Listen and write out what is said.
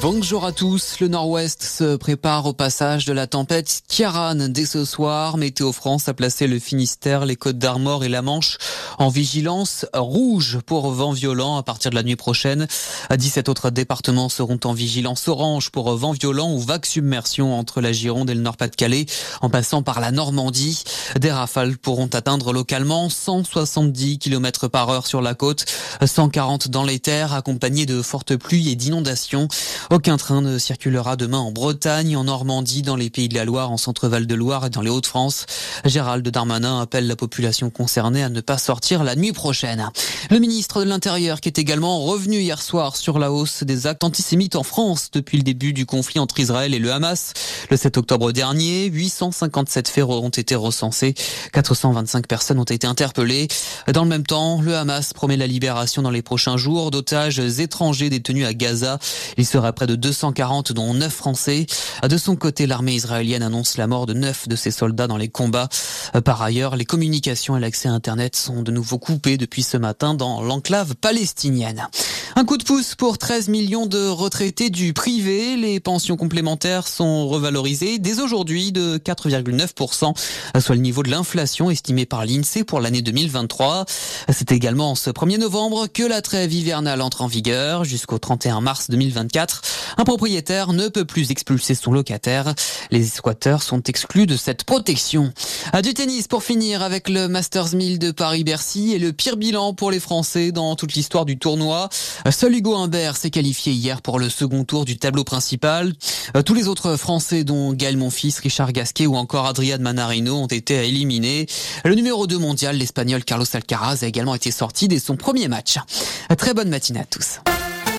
Bonjour à tous. Le nord-ouest se prépare au passage de la tempête Kiaran dès ce soir. Météo France a placé le Finistère, les Côtes d'Armor et la Manche en vigilance rouge pour vent violent à partir de la nuit prochaine. 17 autres départements seront en vigilance orange pour vent violent ou vague submersion entre la Gironde et le Nord-Pas-de-Calais en passant par la Normandie. Des rafales pourront atteindre localement 170 km par heure sur la côte, 140 dans les terres accompagnés de fortes pluies et d'inondations. Aucun train ne circulera demain en Bretagne, en Normandie, dans les Pays de la Loire, en Centre-Val de Loire et dans les Hauts-de-France. Gérald Darmanin appelle la population concernée à ne pas sortir la nuit prochaine. Le ministre de l'Intérieur qui est également revenu hier soir sur la hausse des actes antisémites en France depuis le début du conflit entre Israël et le Hamas. Le 7 octobre dernier, 857 faits ont été recensés. 425 personnes ont été interpellées. Dans le même temps, le Hamas promet la libération dans les prochains jours d'otages étrangers détenus à Gaza. Il sera près de 240, dont 9 Français. De son côté, l'armée israélienne annonce la mort de 9 de ses soldats dans les combats. Par ailleurs, les communications et l'accès à Internet sont de nouveau coupés depuis ce matin dans l'enclave palestinienne. Un coup de pouce pour 13 millions de retraités du privé. Les pensions complémentaires sont revalorisées dès aujourd'hui de 4,9%, soit le niveau de l'inflation estimé par l'INSEE pour l'année 2023. C'est également ce 1er novembre que la trêve hivernale entre en vigueur jusqu'au 31 mars 2024. Un propriétaire ne peut plus expulser son locataire. Les squatteurs sont exclus de cette protection. Du tennis pour finir avec le Masters 1000 de Paris-Bercy et le pire bilan pour les Français dans toute l'histoire du tournoi. Seul Hugo Humbert s'est qualifié hier pour le second tour du tableau principal. Euh, tous les autres Français, dont Gaël Monfils, Richard Gasquet ou encore Adrian Manarino, ont été éliminés. Le numéro 2 mondial, l'Espagnol Carlos Alcaraz, a également été sorti dès son premier match. Très bonne matinée à tous.